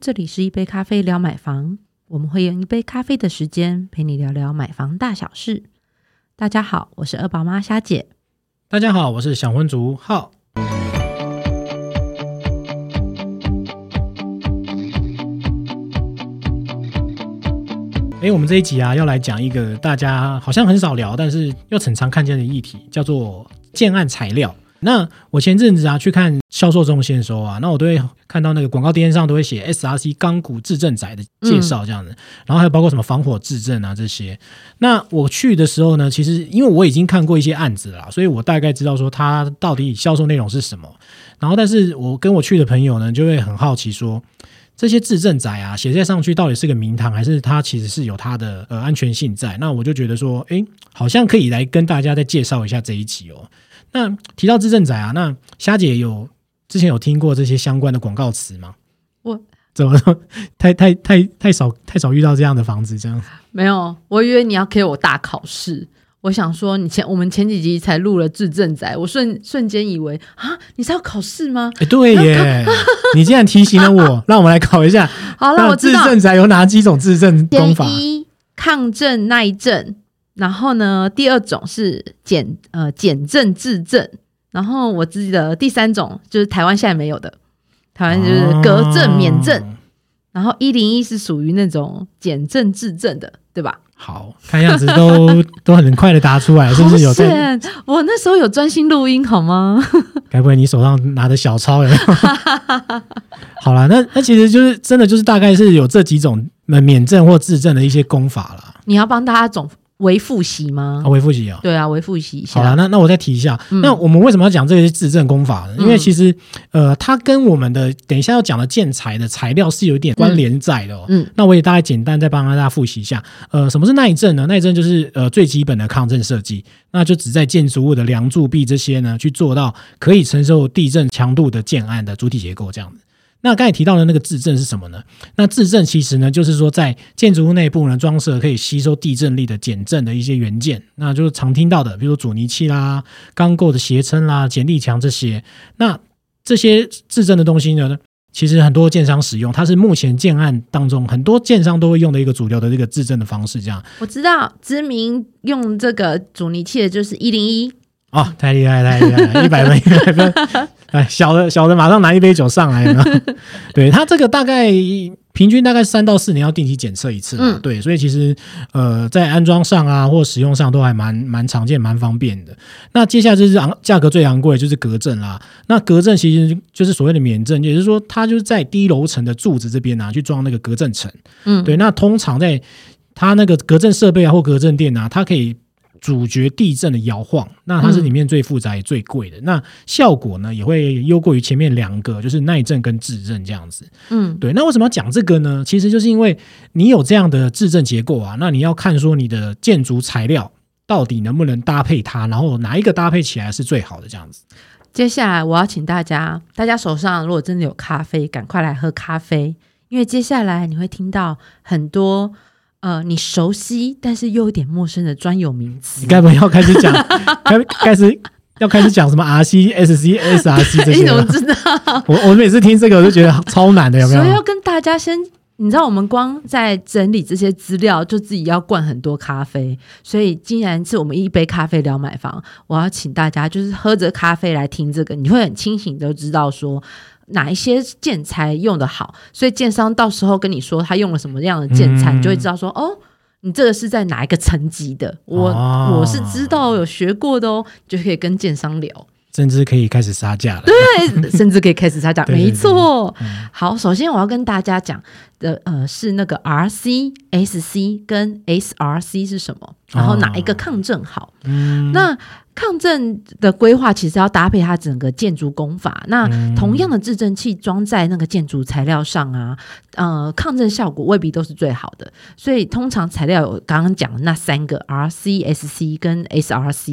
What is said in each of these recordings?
这里是一杯咖啡聊买房，我们会用一杯咖啡的时间陪你聊聊买房大小事。大家好，我是二宝妈虾姐。大家好，我是小婚族浩。哎，我们这一集啊，要来讲一个大家好像很少聊，但是又很常看见的议题，叫做建案材料。那我前阵子啊去看销售中心的时候啊，那我都会看到那个广告垫上都会写 SRC 钢骨质证宅的介绍这样子，然后还有包括什么防火质证啊这些。那我去的时候呢，其实因为我已经看过一些案子了，所以我大概知道说它到底销售内容是什么。然后，但是我跟我去的朋友呢，就会很好奇说。这些质证宅啊，写在上去到底是个名堂，还是它其实是有它的呃安全性在？那我就觉得说，哎，好像可以来跟大家再介绍一下这一集哦。那提到质证宅啊，那虾姐有之前有听过这些相关的广告词吗？我怎么说？太太太太少太少遇到这样的房子，这样没有？我以为你要给我大考试。我想说，你前我们前几集才录了质证宅，我瞬瞬间以为啊，你是要考试吗？哎，对耶，你竟然提醒了我，让我们来考一下。好了，我知道质证仔有哪几种自证方法？一抗震耐震，然后呢，第二种是减呃减震质证，然后我自己的第三种就是台湾现在没有的，台湾就是隔震免震，然后一零一是属于那种减震质证的，对吧？好看样子都 都很快的答出来，是不是有在？我那时候有专心录音好吗？该不会你手上拿的小抄？好了，那那其实就是真的就是大概是有这几种免证或自证的一些功法了。你要帮大家总。为复习吗？啊为复习啊！对啊，为复习一下。好了，那那我再提一下，那我们为什么要讲这些自证功法呢？因为其实，呃，它跟我们的等一下要讲的建材的材料是有一点关联在的。嗯，那我也大概简单再帮大家复习一下。呃，什么是耐震呢？耐震就是呃最基本的抗震设计，那就只在建筑物的梁柱壁这些呢，去做到可以承受地震强度的建案的主体结构这样子。那刚才提到的那个质证是什么呢？那质证其实呢，就是说在建筑物内部呢装设可以吸收地震力的减震的一些元件，那就是常听到的，比如阻尼器啦、钢构的斜撑啦、剪力墙这些。那这些质证的东西呢，其实很多建商使用，它是目前建案当中很多建商都会用的一个主流的这个质证的方式。这样，我知道知名用这个阻尼器的就是一零一。哦，太厉害，太厉害，一百分，一百分。哎，小的，小的，马上拿一杯酒上来了。对他这个大概平均大概三到四年要定期检测一次。嗯，对，所以其实呃，在安装上啊或使用上都还蛮蛮常见、蛮方便的。那接下来就是昂价格最昂贵就是隔震啦。那隔震其实就是所谓的免震，也就是说它就是在低楼层的柱子这边啊去装那个隔震层。嗯，对，那通常在它那个隔震设备啊或隔震垫啊，它可以。主角地震的摇晃，那它是里面最复杂也最贵的。那效果呢，也会优过于前面两个，就是耐震跟质震这样子。嗯，对。那为什么要讲这个呢？其实就是因为你有这样的质震结构啊，那你要看说你的建筑材料到底能不能搭配它，然后哪一个搭配起来是最好的这样子。接下来我要请大家，大家手上如果真的有咖啡，赶快来喝咖啡，因为接下来你会听到很多。呃，你熟悉但是又有点陌生的专有名词，你该不会要开始讲，开开始要开始讲什么 R C S C S R C 这些？你怎么知道？我我每次听这个我就觉得超难的，有没有？所以要跟大家先，你知道我们光在整理这些资料，就自己要灌很多咖啡。所以既然是我们一杯咖啡聊买房，我要请大家就是喝着咖啡来听这个，你会很清醒的知道说。哪一些建材用的好，所以建商到时候跟你说他用了什么样的建材，你就会知道说哦，你这个是在哪一个层级的，我我是知道有学过的哦，就可以跟建商聊，甚至可以开始杀价了。对，甚至可以开始杀价，没错。好，首先我要跟大家讲的呃是那个 R C S C 跟 S R C 是什么，然后哪一个抗震好？那抗震的规划其实要搭配它整个建筑工法。那同样的制震器装在那个建筑材料上啊，呃，抗震效果未必都是最好的。所以通常材料有刚刚讲的那三个 R C S C 跟 S R C。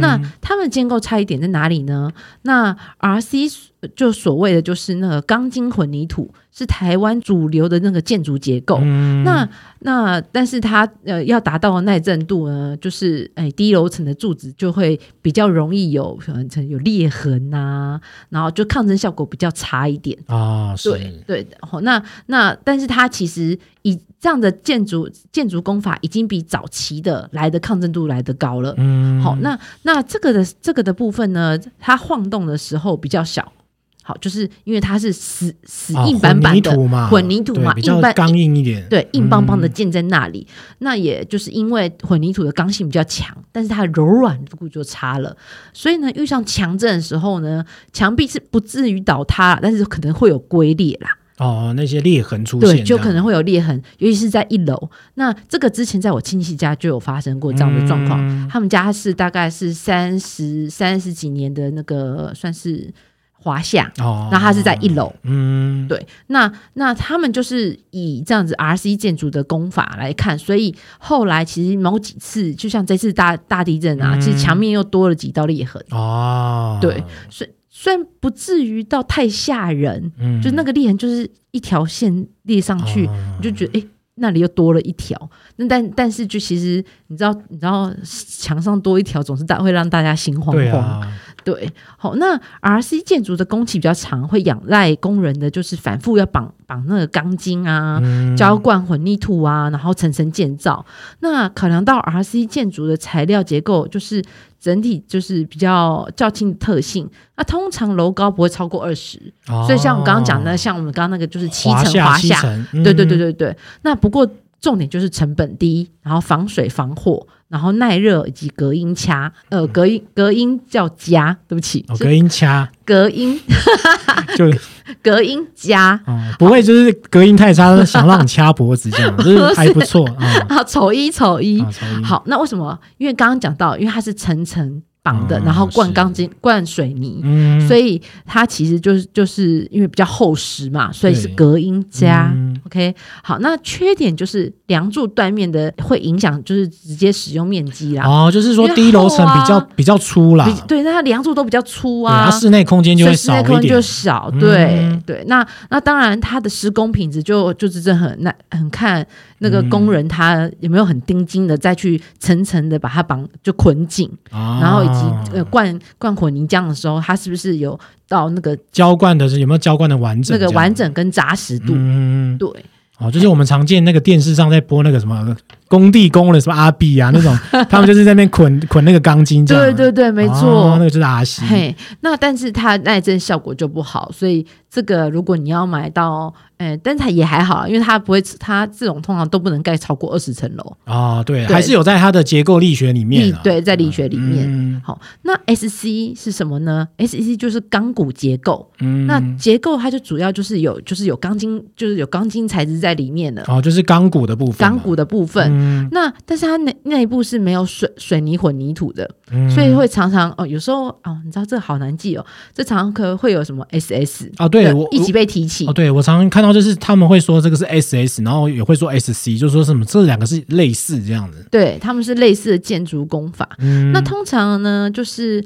那它们建构差异点在哪里呢？那 R C 就所谓的就是那个钢筋混凝土是台湾主流的那个建筑结构。嗯那那但是它呃要达到耐震度呢，就是哎低楼层的柱子就会比较容易有可能有裂痕呐、然后就抗震效果比较差一点。啊，对对的，好，那那但是它其实以这样的建筑建筑工法已经比早期的来的抗震度来的高了。嗯，好，那那这个的这个的部分呢，它晃动的时候比较小。好，就是因为它是死死啊硬板板的混凝土嘛，混凝土嘛，比较硬板刚硬一点，对，硬邦邦的嗯建在那里，那也就是因为混凝土的刚性比较强，但是它的柔软度就差了，所以呢，遇上强震的时候呢，墙壁是不至于倒塌，但是可能会有龟裂啦，哦，那些裂痕出对，现，就可能会有裂痕，尤其是在一楼。那这个之前在我亲戚家就有发生过这样的状况，嗯。他们家是大概是三十三十几年的那个算是华夏，哦，那它是在一楼。嗯，对，那那他们就是以这样子 RC 建筑的工法来看，所以后来其实某几次，就像这次大大地震啊，嗯。其实墙面又多了几道裂痕，哦，对虽虽然不至于到太吓人，嗯，就那个裂痕就是一条线裂上去，哦你就觉得诶，那里又多了一条。那但但是就其实你知道，你知道墙上多一条，总是大会让大家心慌慌。对，好，那 RC 建筑的工期比较长，会仰赖工人的就是反复要绑绑那个钢筋啊。嗯浇灌混凝土啊，然后层层建造。那考量到 RC 建筑的材料结构，就是整体就是比较较轻的特性。那通常楼高不会超过二十、所以像我刚刚讲的，像我们刚刚那个就是七层华夏，对对对嗯，对对。那不过重点就是成本低，然后防水防火，然后耐热以及隔音掐，呃，隔音隔音叫夹，对不起，哦隔音掐隔音。就 隔音夹。哦，不会就是隔音太差，想让你掐脖子这样，就是还不错啊。啊，丑一丑一，啊超音好，那为什么？因为刚刚讲到，因为它是层层绑的，哦然后灌是钢筋、灌水泥，嗯，所以它其实就是就是因为比较厚实嘛，所以是隔音加。嗯 OK，好，那缺点就是梁柱断面的会影响，就是直接使用面积啦。哦，就是说低楼层比较啊比较粗啦，比对，那它梁柱都比较粗，啊，它室内空间就会所以室内空间就少对、对。那那当然，它的施工品质就就真的很那很看那个工人他有没有很盯紧的再去层层的把它绑就捆紧，啊然后以及呃灌灌混凝浆的时候，它是不是有到那个浇灌的是有没有浇灌的完整？那个完整跟扎实度？嗯，对，哦，就是我们常见那个电视上在播那个什么工地工人什么阿 B 啊那种，他们就是在那边捆捆那个钢筋。对对对，没哦错。那个就是阿西。嘿，那但是它耐震效果就不好，所以这个如果你要买到，呃，但它也还好，因为它不会，它这种通常都不能盖超过二十层楼。啊，对，对还是有在它的结构力学里面啊。对，在力学里面。嗯好，那 S C 是什么呢？S C 就是钢骨结构。嗯那结构它就主要就是有就是有钢筋，就是有钢筋材质在里面的哦，就是钢骨的部分嘛。钢骨的部分。嗯，那但是它内内部是没有水水泥混凝土的，嗯所以会常常哦，有时候哦，你知道这好难记哦，这常常可能会有什么 SS 哦，对我一起被提起哦，。对我常常看到就是他们会说这个是 SS，然后也会说 SC，就说什么这两个是类似这样子。对，他们是类似的建筑工法。嗯，那通常呢，就是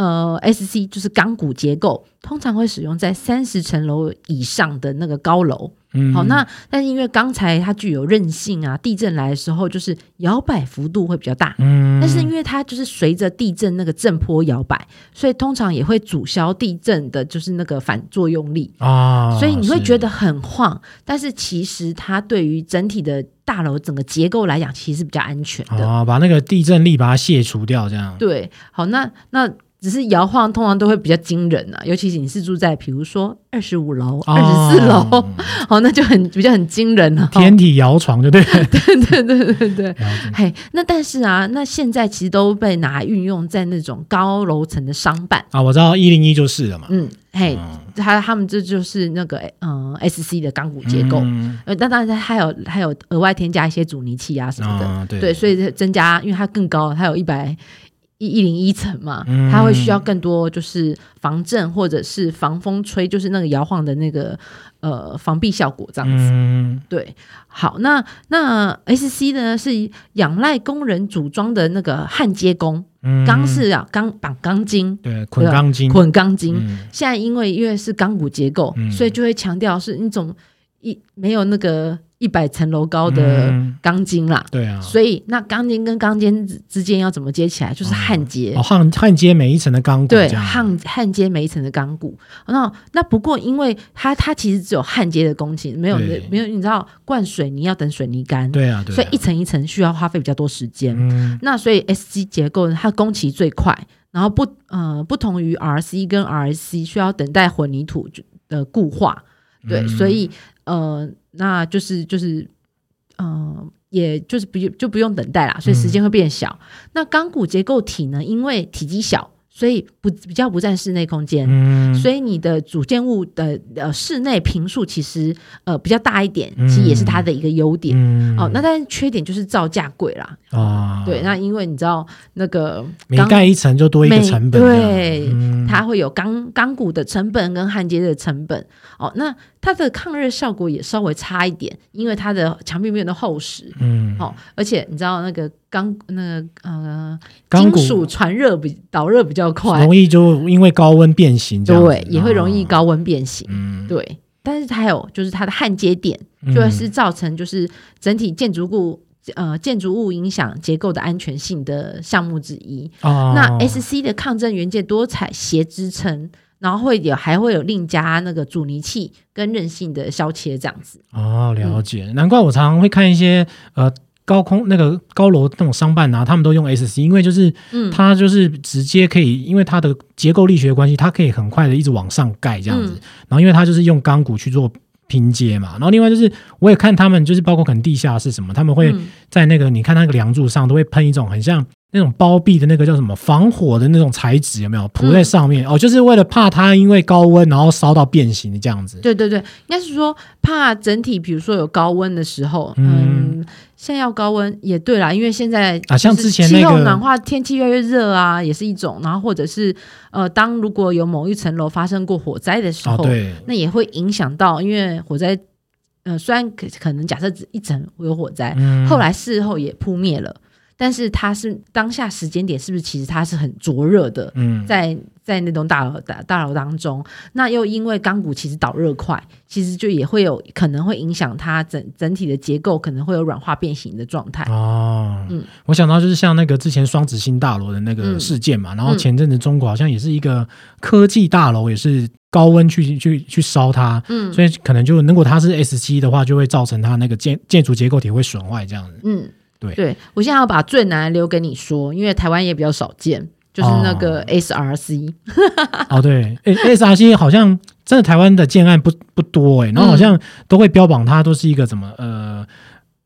呃，SC 就是钢骨结构，通常会使用在三十层楼以上的那个高楼。嗯好，那但是因为钢材它具有韧性啊，地震来的时候就是摇摆幅度会比较大。嗯，但是因为它就是随着地震那个震波摇摆，所以通常也会阻消地震的，就是那个反作用力，啊，所以你会觉得很晃。但是其实它对于整体的大楼整个结构来讲，其实是比较安全的。啊，把那个地震力把它卸除掉，这样。对，好，那那只是摇晃，通常都会比较惊人啊，尤其是你是住在比如说二十五楼、二十四楼，哦好，那就很比较很惊人了、天体摇床，就对。了。对对对对对。嘿，那但是啊，那现在其实都被拿来运用在那种高楼层的商办，啊，我知道一零一就是了嘛。嗯，嘿，嗯。他他们这就是那个嗯、呃 SC 的钢骨结构，嗯。呃，但当然还有还有额外添加一些阻尼器啊什么的，对，所以增加，因为它更高，它有一百一一零一层嘛，嗯。它会需要更多就是防震或者是防风吹，就是那个摇晃的那个呃防避效果这样子。嗯。对，好，那那 S C 呢是仰赖工人组装的那个焊接工，嗯。钢是啊钢绑钢筋。对捆钢筋，捆钢筋，嗯。现在因为因为是钢骨结构，嗯。所以就会强调是那种一没有那个一百层楼高的嗯。钢筋啦。对啊，所以那钢筋跟钢筋之之间要怎么接起来，就是焊接。哦焊焊接每一层的钢骨，对，焊焊接每一层的钢骨。那那不过，因为它它其实只有焊接的工期，没有对。没有，你知道灌水泥要等水泥干，对啊，对啊，所以一层一层需要花费比较多时间。嗯。那所以 S G 结构它工期最快，然后不呃不同于 R C 跟 R C 需要等待混凝土的固化，对，嗯。所以呃那就是就是呃。也就是不就不用等待啦，所以时间会变小。那钢骨结构体呢，因为体积小，所以不比较不占室内空间，嗯，所以你的主建物的呃室内平数其实呃比较大一点，嗯其实也是它的一个优点。嗯哦，那但是缺点就是造价贵啦。啊，对，那因为你知道那个每钢盖一层就多一个成本对嗯它会有钢钢骨的成本跟焊接的成本。哦，那它的抗热效果也稍微差一点，因为它的墙壁没有那厚实。嗯，哦，而且你知道那个钢那个呃金属传热比导热比较快，容易就因为高温变形对，也会容易哦，高温变形。嗯，对，但是还有就是它的焊接点，嗯就是造成就是整体建筑物呃建筑物影响结构的安全性的项目之一。哦，那 S C 的抗震元件多采斜支撑，然后会有还会有另加那个阻尼器跟韧性的削切这样子。哦，了解，难怪我常常会看一些呃。高空那个高楼那种商办啊，他们都用 SC，因为就是嗯它就是直接可以，因为它的结构力学的关系，它可以很快的一直往上盖这样子。嗯然后因为它就是用钢骨去做拼接嘛，然后另外就是我也看他们就是包括可能地下是什么，他们会嗯在那个你看那个梁柱上都会喷一种很像那种包壁的那个叫什么防火的那种材质，有没有铺在上面？哦，就是为了怕它因为高温然后烧到变形这样子。对对对，应该是说怕整体，比如说有高温的时候，嗯嗯，现在要高温也对啦，因为现在啊像是之前那个气候暖化，天气越来越热啊，也是一种。然后或者是呃，当如果有某一层楼发生过火灾的时哦，候，对，那也会影响到，因为火灾，呃，虽然可可能假设只一层有火灾，嗯。后来事后也扑灭了，但是它是当下时间点是不是其实它是很灼热的，嗯。在在那栋大楼大大楼当中，那又因为钢骨其实导热快，其实就也会有可能会影响它整整体的结构，可能会有软化变形的状态。哦，嗯。我想到就是像那个之前双子星大楼的那个嗯事件嘛，然后前阵子中国好像也是一个科技大楼，也是高温去去去烧它，嗯。所以可能就如果它是 S 七的话，就会造成它那个建建筑结构体会损坏这样子。嗯，对对，我现在要把最难的留给你说，因为台湾也比较少见，就是那个 SRC。哦，对，S R C 好像真的台湾的建案不不多哎，然后好像都会标榜它都是一个怎么呃。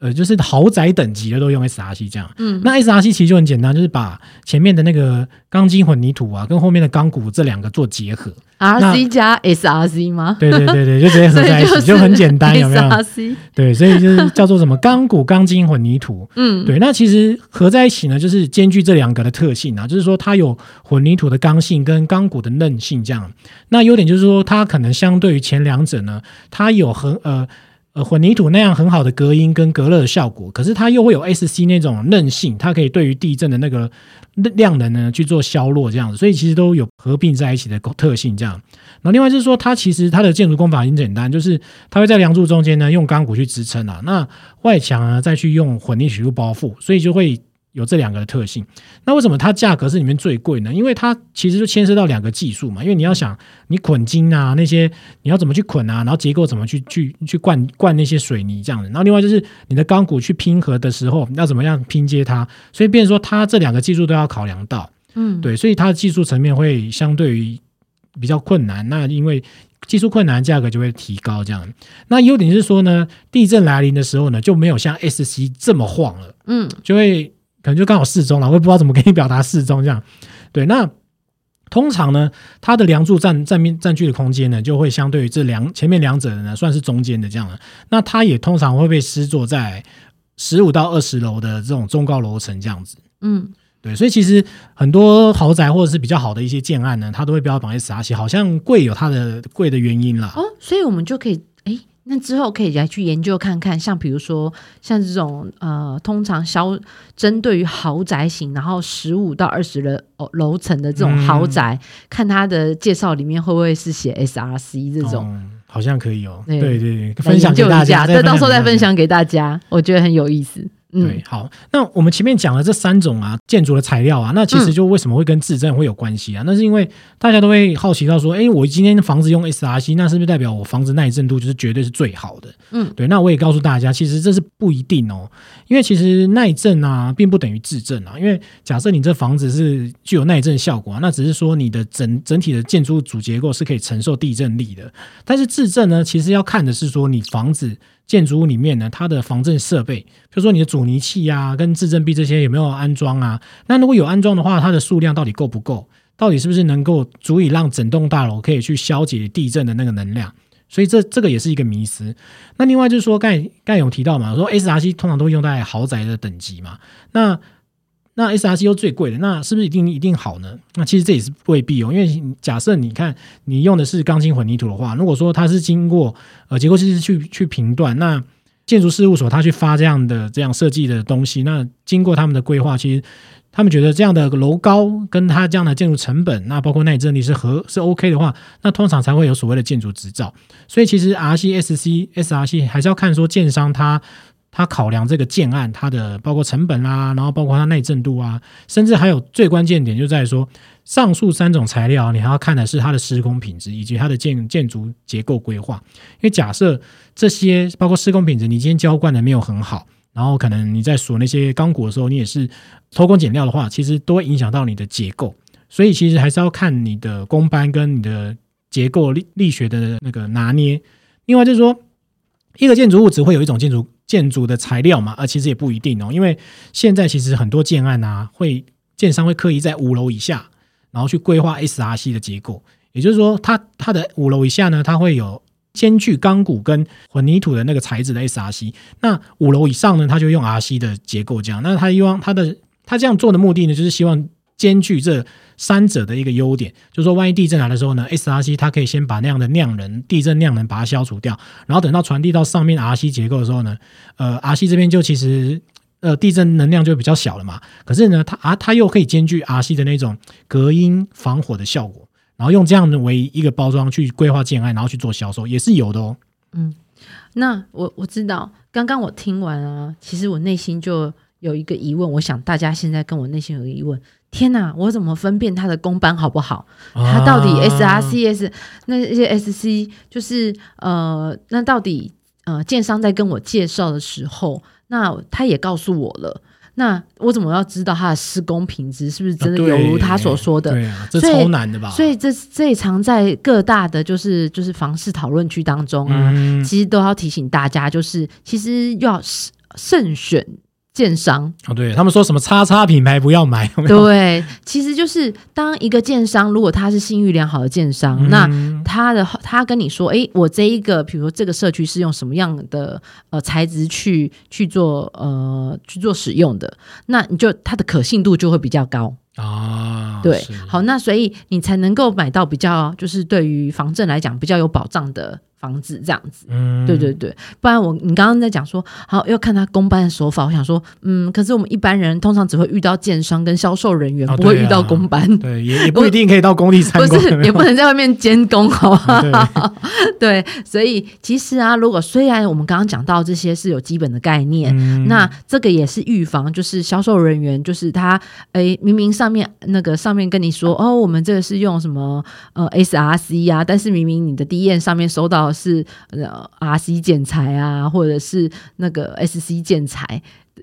呃，就是豪宅等级的都用 SRC 这样，嗯那 SRC 其实就很简单，就是把前面的那个钢筋混凝土啊，跟后面的钢骨这两个做结合，RC 加 SRC 吗？对对对对，就直接合在一起，就很简单，有没有？SRC，对，所以就是叫做什么钢骨、钢筋混凝土。嗯，对，那其实合在一起呢，就是兼具这两个的特性啊，就是说它有混凝土的刚性跟钢骨的韧性这样。那优点就是说，它可能相对于前两者呢，它有很呃呃混凝土那样很好的隔音跟隔热的效果，可是它又会有 SC 那种韧性，它可以对于地震的那个量能呢去做削弱这样子，所以其实都有合并在一起的特性这样。那另外就是说，它其实它的建筑工法很简单，就是它会在梁柱中间呢用钢骨去支撑啊，那外墙呢再去用混凝土去包覆，所以就会有这两个的特性。那为什么它价格是里面最贵呢？因为它其实就牵涉到两个技术嘛，因为你要想你捆筋啊那些你要怎么去捆啊，然后结构怎么去去去灌灌那些水泥这样的，然后另外就是你的钢骨去拼合的时候要怎么样拼接它，所以变说它这两个技术都要考量到。嗯，对，所以它的技术层面会相对于比较困难。那因为技术困难，价格就会提高。这样，那优点是说呢，地震来临的时候呢，就没有像 S C 这么晃了，嗯就会可能就刚好适中了。我也不知道怎么给你表达适中这样。对，那通常呢，它的梁柱占占面占据的空间呢，就会相对于这两前面两者呢，算是中间的这样的。那它也通常会被施作在十五到二十楼的这种中高楼层这样子。嗯对，所以其实很多豪宅或者是比较好的一些建案呢，它都会标榜 SRC，好像贵有它的贵的原因啦。哦，所以我们就可以，哎，那之后可以来去研究看看，像比如说像这种呃，通常销针对于豪宅型，然后十五到二十楼楼层的这种豪宅，看它的介绍里面会不会是写 SRC 这种，好像可以哦。对对对，分享给大家，对到时候再分享给大家，我觉得很有意思。对，好，那我们前面讲了这三种啊建筑的材料啊，那其实就为什么会跟自证会有关系啊？那是因为大家都会好奇到说，哎，我今天房子用 SRC，那是不是代表我房子耐震度就是绝对是最好的？嗯，对，那我也告诉大家，其实这是不一定哦，因为其实耐震啊，并不等于自证啊。因为假设你这房子是具有耐震效果啊，那只是说你的整整体的建筑主结构是可以承受地震力的。但是自证呢，其实要看的是说你房子。建筑物里面呢，它的防震设备，比如说你的阻尼器啊，跟自震臂这些有没有安装啊？那如果有安装的话，它的数量到底够不够？到底是不是能够足以让整栋大楼可以去消解地震的那个能量？所以这这个也是一个迷思。那另外就是说，盖盖勇提到嘛，说 SRC 通常都用在豪宅的等级嘛，那。那 SRC 又最贵的，那是不是一定一定好呢？那其实这也是未必哦，因为假设你看你用的是钢筋混凝土的话，如果说它是经过呃结构师去去评断，那建筑事务所他去发这样的这样设计的东西，那经过他们的规划，其实他们觉得这样的楼高跟它这样的建筑成本，那包括耐震力是合是 OK 的话，那通常才会有所谓的建筑执照。所以其实 RCSC SRC 还是要看说建商他。他考量这个建案，它的包括成本啦，然后包括它耐震度啊，甚至还有最关键点就在于说，上述三种材料，你还要看的是它的施工品质以及它的建建筑结构规划。因为假设这些包括施工品质，你今天浇灌的没有很好，然后可能你在锁那些钢骨的时候，你也是偷工减料的话，其实都会影响到你的结构。所以其实还是要看你的工班跟你的结构力力学的那个拿捏。另外就是说，一个建筑物只会有一种建筑。建筑的材料嘛，啊，其实也不一定哦，因为现在其实很多建案啊，会建商会刻意在五楼以下，然后去规划 SRC 的结构，也就是说，它它的五楼以下呢，它会有兼具钢骨跟混凝土的那个材质的 SRC，那五楼以上呢，它就用 RC 的结构这样，那它希望它的它这样做的目的呢，就是希望。兼具这三者的一个优点，就是说，万一地震来的时候呢，SRC 它可以先把那样的量能、地震量能把它消除掉，然后等到传递到上面 RC 结构的时候呢，呃，RC 这边就其实呃地震能量就比较小了嘛。可是呢，它啊它又可以兼具 RC 的那种隔音防火的效果，然后用这样的为一个包装去规划建案，然后去做销售也是有的哦。嗯，那我我知道，刚刚我听完啊，其实我内心就有一个疑问，我想大家现在跟我内心有个疑问。天哪，我怎么分辨它的公班好不好？它到底 S R C S 那些 S C 就是呃，那到底呃，建商在跟我介绍的时候，那他也告诉我了，那我怎么要知道他的施工品质是不是真的有如他所说的？对啊，这超难的吧？所以这这也常在各大的就是就是房市讨论区当中啊，其实都要提醒大家，就是其实要慎选。建商哦，对他们说什么叉叉品牌不要买，对，其实就是当一个建商，如果他是信誉良好的建商，那他的他跟你说，哎，我这一个，比如说这个社区是用什么样的呃材质去去做呃去做使用的，那你就它的可信度就会比较高啊。对，好，那所以你才能够买到比较就是对于房震来讲比较有保障的。房子这样子，嗯，对对对，不然我你刚刚在讲说，好要看他公班的手法，我想说，嗯，可是我们一般人通常只会遇到建商跟销售人员，不会遇到公班，对，也也不一定 可以到工地参观，不是，也不能在外面监工，好不好？对，所以其实啊，如果虽然我们刚刚讲到这些是有基本的概念，那这个也是预防，就是销售人员就是他，哎，明明上面那个上面跟你说，哦，我们这个是用什么呃 SRC 呀，但是明明你的第一页上面收到。是呃 R C 建材啊，或者是那个 S C 建材，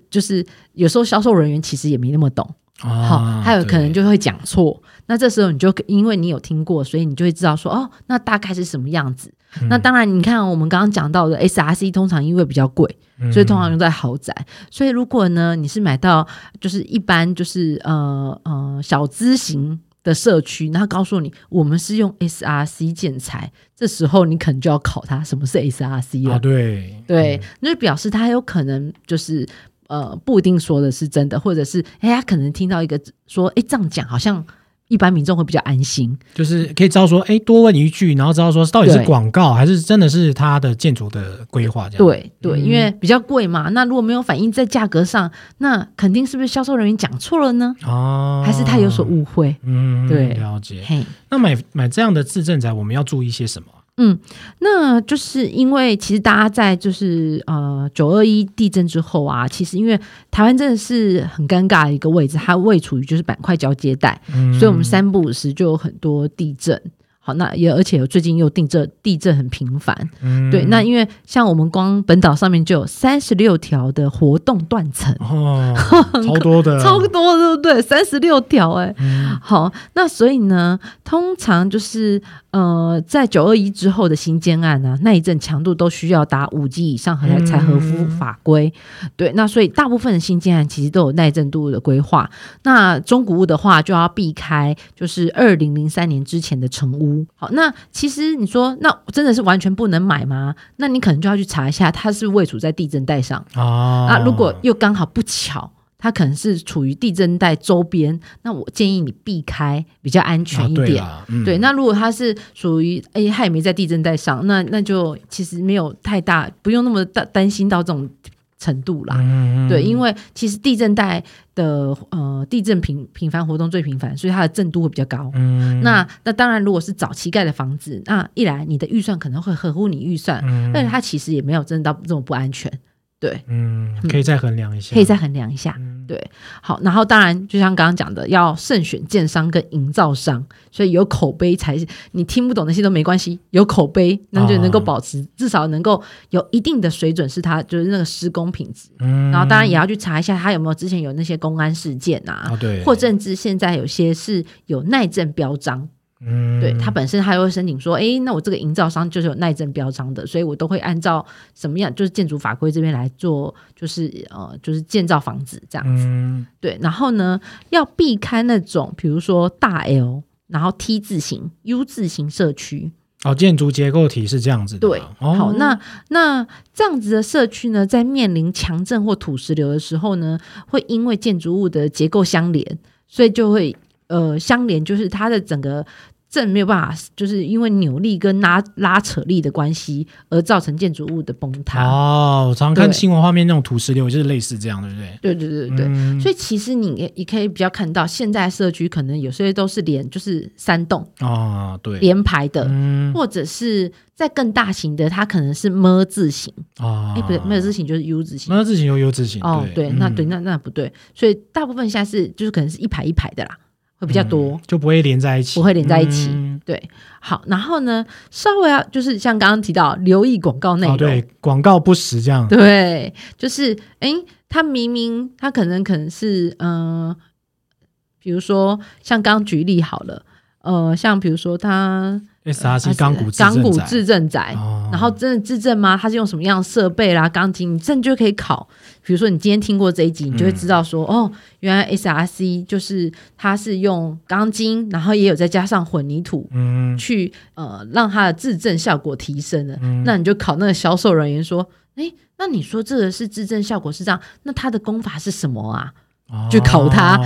就是有时候销售人员其实也没那么懂，好，还有可能就会讲错。那这时候你就因为你有听过，所以你就会知道说哦，那大概是什么样子。那当然，你看我们刚刚讲到的 S R C，通常因为比较贵，所以通常用在豪宅。所以如果呢，你是买到就是一般就是呃呃小资型。的社区，然后告诉你我们是用 SRC 建材，这时候你可能就要考他什么是 SRC 了。对对，那就表示他有可能就是呃不一定说的是真的，或者是哎他可能听到一个说哎这样讲好像一般民众会比较安心。就是可以知道说，哎，多问一句，然后知道说到底是广告还是真的是它的建筑的规划这样。对对，因为比较贵嘛，那如果没有反映在价格上，那肯定是不是销售人员讲错了呢？哦，还是他有所误会？嗯，对了解。嘿。那买买这样的自证宅，我们要注意些什么？嗯，那就是因为其实大家在就是呃九二一地震之后啊，其实因为台湾真的是很尴尬的一个位置，它位处于就是板块交接带，嗯所以我们三不五时就有很多地震。好，那也而且有最近又地震，地震很频繁。嗯对，那因为像我们光本岛上面就有三十六条的活动断层，哦，超多的，超多，对不对？三十六条，哎，嗯好，那所以呢，通常就是呃，在九二一之后的新建案呢、那一阵强度都需要达五级以上才才合乎法规。对，那所以大部分的新建案其实都有耐震度的规划。那中古物的话，就要避开就是二零零三年之前的成屋。好，那其实你说，那真的是完全不能买吗？那你可能就要去查一下，它是不是位处在地震带上。啊那如果又刚好不巧，它可能是处于地震带周边，那我建议你避开，比较安全一啊对点。对，那如果它是属于哎，它也没在地震带上，那那就其实没有太大，不用那么大担心到这种程度啦。嗯对，因为其实地震带的呃地震频频繁活动最频繁，所以它的震度会比较高。嗯那那当然，如果是早期盖的房子，那一来你的预算可能会合乎你预算，嗯但是它其实也没有真的到这么不安全。对，嗯，可以再衡量一下，可以再衡量一下。嗯对，好，然后当然就像刚刚讲的，要慎选建商跟营造商，所以有口碑才是你听不懂那些都没关系，有口碑那就能够啊。保持、至少能够有一定的水准，是它就是那个施工品质。嗯。然后当然也要去查一下它有没有之前有那些公安事件啊，或甚至现在有些是有耐震标章，嗯对他本身还会申请说，诶，那我这个营造商就是有耐震标章的，所以我都会按照什么样，就是建筑法规这边来做，就是呃，就是建造房子这样子。嗯对，然后呢，要避开那种比如说大 L，然后 T 字形、U 字形社区。哦，建筑结构体是这样子的，对，哦好，那那这样子的社区呢，在面临强震或土石流的时候呢，会因为建筑物的结构相连，所以就会呃相连，就是它的整个震没有办法，就是因为扭力跟拉拉扯力的关系而造成建筑物的崩塌。哦，我常看新闻画面那种土石流，就是类似这样，对不对？对对对对对。嗯。所以其实你也也可以比较看到，现在社区可能有些都是连就是三栋哦，对，连排的，嗯。或者是在更大型的，它可能是么字形，啊，哎、不对，么字形就是 U 字形。么字形有 U 字形，哦，对，那对，嗯。那那不对，所以大部分现在是就是可能是一排一排的啦，会比较多，就不会连在一起，不会连在一起。嗯对，好，然后呢，稍微要就是像刚刚提到，留意广告内容。哦，对，广告不实这样，对，就是哎，他明明他可能可能是嗯、呃比如说像刚举例好了，呃，像比如说他 SRC 钢骨钢骨制质证仔，哦然后真的质证吗？它是用什么样的设备啦？钢筋，你这样就可以考。比如说你今天听过这一集，你就会知道说，哦，原来 SRC 就是它是用钢筋，然后也有再加上混凝土。嗯去呃让它的质证效果提升的，嗯那你就考那个销售人员说，哎，那你说这个是质证效果是这样，那它的功法是什么啊？去考他。哦。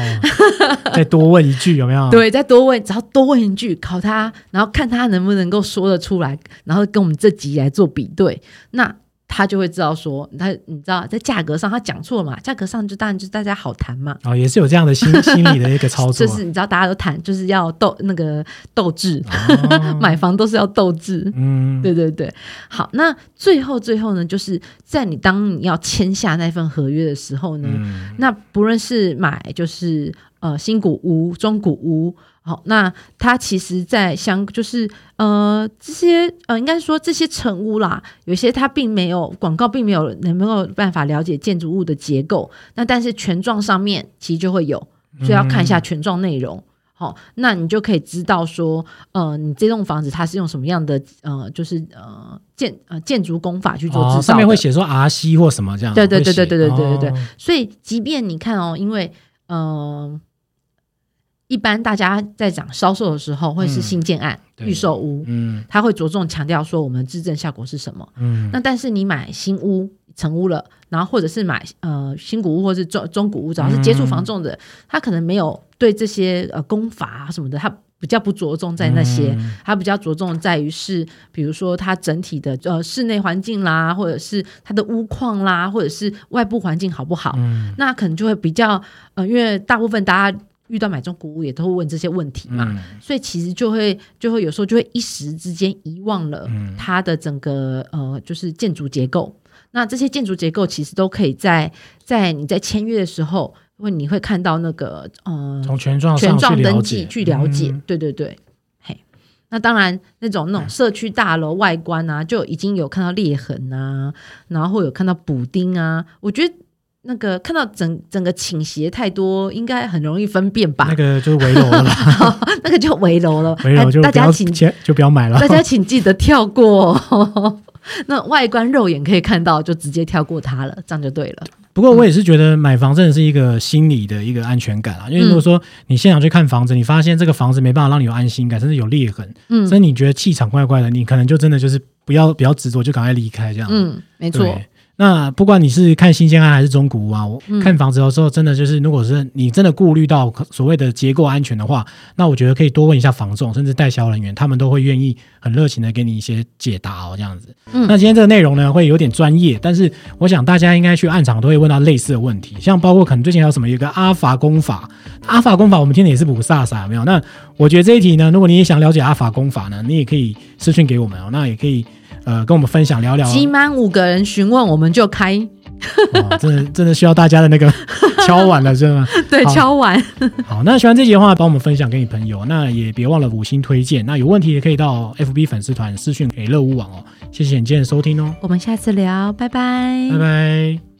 再多问一句有没有？对，再多问，只要多问一句，考他，然后看他能不能够说得出来，然后跟我们这集来做比对，那他就会知道说，他你知道在价格上他讲错了嘛，价格上就当然就大家好谈嘛。哦，也是有这样的心 心理的一个操作，就是你知道，大家都谈，就是要斗那个斗志，哦。买房都是要斗志。嗯，对对对，好，那最后最后呢，就是在你当你要签下那份合约的时候呢，嗯。那不论是买就是呃新古屋、中古屋，好，那它其实在相就是呃这些呃应该说这些成屋啦，有一些它并没有广告，并没有能没有办法了解建筑物的结构，那但是权状上面其实就会有，所以要看一下权状内容。好，那你就可以知道说，呃，你这栋房子它是用什么样的呃，就是呃建呃建筑工法去做制造哦，上面会写说 R C 或什么这样，对对对对对对对对对哦所以，即便你看哦，因为呃，一般大家在讲销售的时候，会是嗯。新建案、对。预售屋，嗯。它会着重强调说我们的质证效果是什么。嗯，那但是你买新屋，成屋了，然后或者是买呃新古屋或是中中古屋，只要是接触房仲的，他可能没有对这些呃功法啊什么的，他比较不着重在那些，他比较着重在于是，比如说它整体的呃室内环境啦，或者是它的屋况啦，或者是外部环境好不好，那可能就会比较呃，因为大部分大家。遇到买中古屋也都会问这些问题嘛，所以其实就会就会有时候就会一时之间遗忘了它的整个呃就是建筑结构。那这些建筑结构其实都可以在在你在签约的时候，因为你会看到那个呃从权状权状登记去了解，对对对，嘿。那当然那种那种社区大楼外观啊，就已经有看到裂痕啊，然后有看到补丁啊，我觉得。那个看到整整个倾斜太多，应该很容易分辨吧？那个就是围楼了，那个就围楼了。围楼就大家请就不要买了。大家请记得跳过。那外观肉眼可以看到，就直接跳过它了，这样就对了。不过我也是觉得买房真的是一个心理的一个安全感啊，因为如果说你现场去看房子，你发现这个房子没办法让你有安心感，甚至有裂痕，嗯，所以你觉得气场怪怪的，你可能就真的就是不要不要执着，就赶快离开这样。嗯，没错。那不管你是看新鲜案还是中古屋啊，我看房子的时候，真的就是，如果是你真的顾虑到所谓的结构安全的话，那我觉得可以多问一下房仲，甚至代销人员，他们都会愿意很热情的给你一些解答哦，这样子。那今天这个内容呢，会有点专业，但是我想大家应该去暗场都会问到类似的问题，像包括可能最近还有什么一个阿法功法，阿法功法我们听的也是不飒飒，没有？那我觉得这一题呢，如果你也想了解阿法功法呢，你也可以私讯给我们哦，那也可以。呃，跟我们分享聊聊。集满五个人询问，我们就开。真的真的需要大家的那个 敲碗了，是吗？对，敲碗。好，那喜欢这集的话，帮我们分享给你朋友。那也别忘了五星推荐。那有问题也可以到 FB 粉丝团私讯给乐屋网哦。谢谢你今天的收听哦。我们下次聊，拜拜。拜拜。